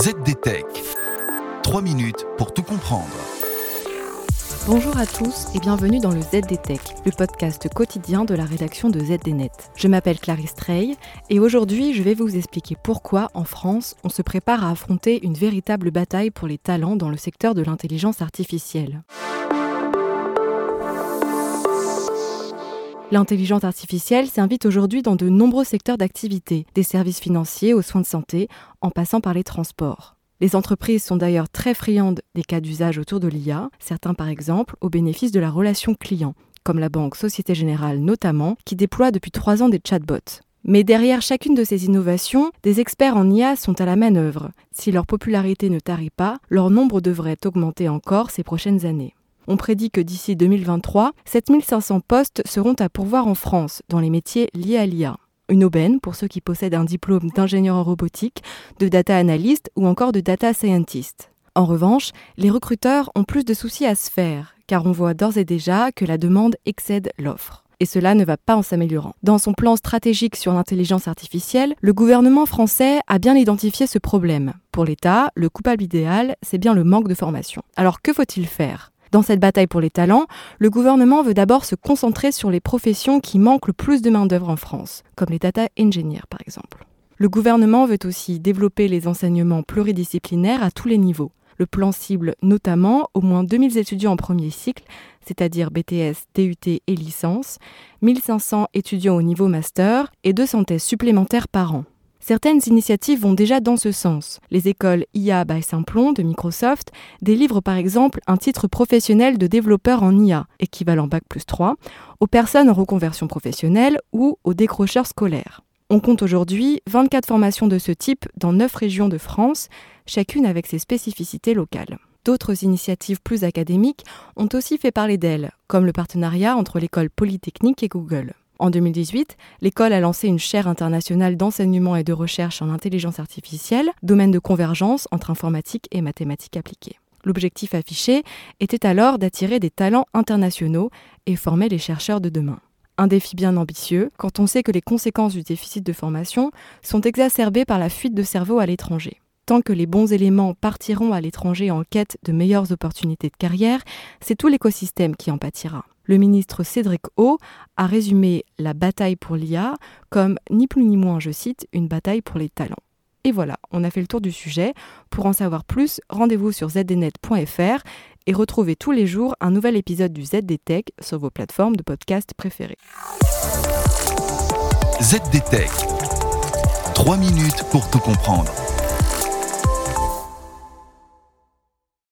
ZDTech. 3 minutes pour tout comprendre. Bonjour à tous et bienvenue dans le ZDTech, le podcast quotidien de la rédaction de ZDNet. Je m'appelle Clarisse Trey et aujourd'hui je vais vous expliquer pourquoi en France on se prépare à affronter une véritable bataille pour les talents dans le secteur de l'intelligence artificielle. L'intelligence artificielle s'invite aujourd'hui dans de nombreux secteurs d'activité, des services financiers aux soins de santé, en passant par les transports. Les entreprises sont d'ailleurs très friandes des cas d'usage autour de l'IA, certains par exemple au bénéfice de la relation client, comme la banque Société Générale notamment, qui déploie depuis trois ans des chatbots. Mais derrière chacune de ces innovations, des experts en IA sont à la manœuvre. Si leur popularité ne tarit pas, leur nombre devrait augmenter encore ces prochaines années. On prédit que d'ici 2023, 7500 postes seront à pourvoir en France dans les métiers liés à l'IA. Une aubaine pour ceux qui possèdent un diplôme d'ingénieur en robotique, de data analyst ou encore de data scientist. En revanche, les recruteurs ont plus de soucis à se faire, car on voit d'ores et déjà que la demande excède l'offre et cela ne va pas en s'améliorant. Dans son plan stratégique sur l'intelligence artificielle, le gouvernement français a bien identifié ce problème. Pour l'État, le coupable idéal, c'est bien le manque de formation. Alors que faut-il faire? Dans cette bataille pour les talents, le gouvernement veut d'abord se concentrer sur les professions qui manquent le plus de main-d'œuvre en France, comme les data engineers par exemple. Le gouvernement veut aussi développer les enseignements pluridisciplinaires à tous les niveaux. Le plan cible notamment au moins 2000 étudiants en premier cycle, c'est-à-dire BTS, TUT et licence, 1500 étudiants au niveau master et 200 thèses supplémentaires par an. Certaines initiatives vont déjà dans ce sens. Les écoles IA by Simplon de Microsoft délivrent par exemple un titre professionnel de développeur en IA, équivalent Bac plus 3, aux personnes en reconversion professionnelle ou aux décrocheurs scolaires. On compte aujourd'hui 24 formations de ce type dans 9 régions de France, chacune avec ses spécificités locales. D'autres initiatives plus académiques ont aussi fait parler d'elles, comme le partenariat entre l'école polytechnique et Google. En 2018, l'école a lancé une chaire internationale d'enseignement et de recherche en intelligence artificielle, domaine de convergence entre informatique et mathématiques appliquées. L'objectif affiché était alors d'attirer des talents internationaux et former les chercheurs de demain. Un défi bien ambitieux quand on sait que les conséquences du déficit de formation sont exacerbées par la fuite de cerveau à l'étranger. Tant que les bons éléments partiront à l'étranger en quête de meilleures opportunités de carrière, c'est tout l'écosystème qui en pâtira le ministre Cédric O a résumé la bataille pour l'IA comme ni plus ni moins, je cite, une bataille pour les talents. Et voilà, on a fait le tour du sujet. Pour en savoir plus, rendez-vous sur zdnet.fr et retrouvez tous les jours un nouvel épisode du ZDTech sur vos plateformes de podcast préférées. ZDTech. 3 minutes pour tout comprendre.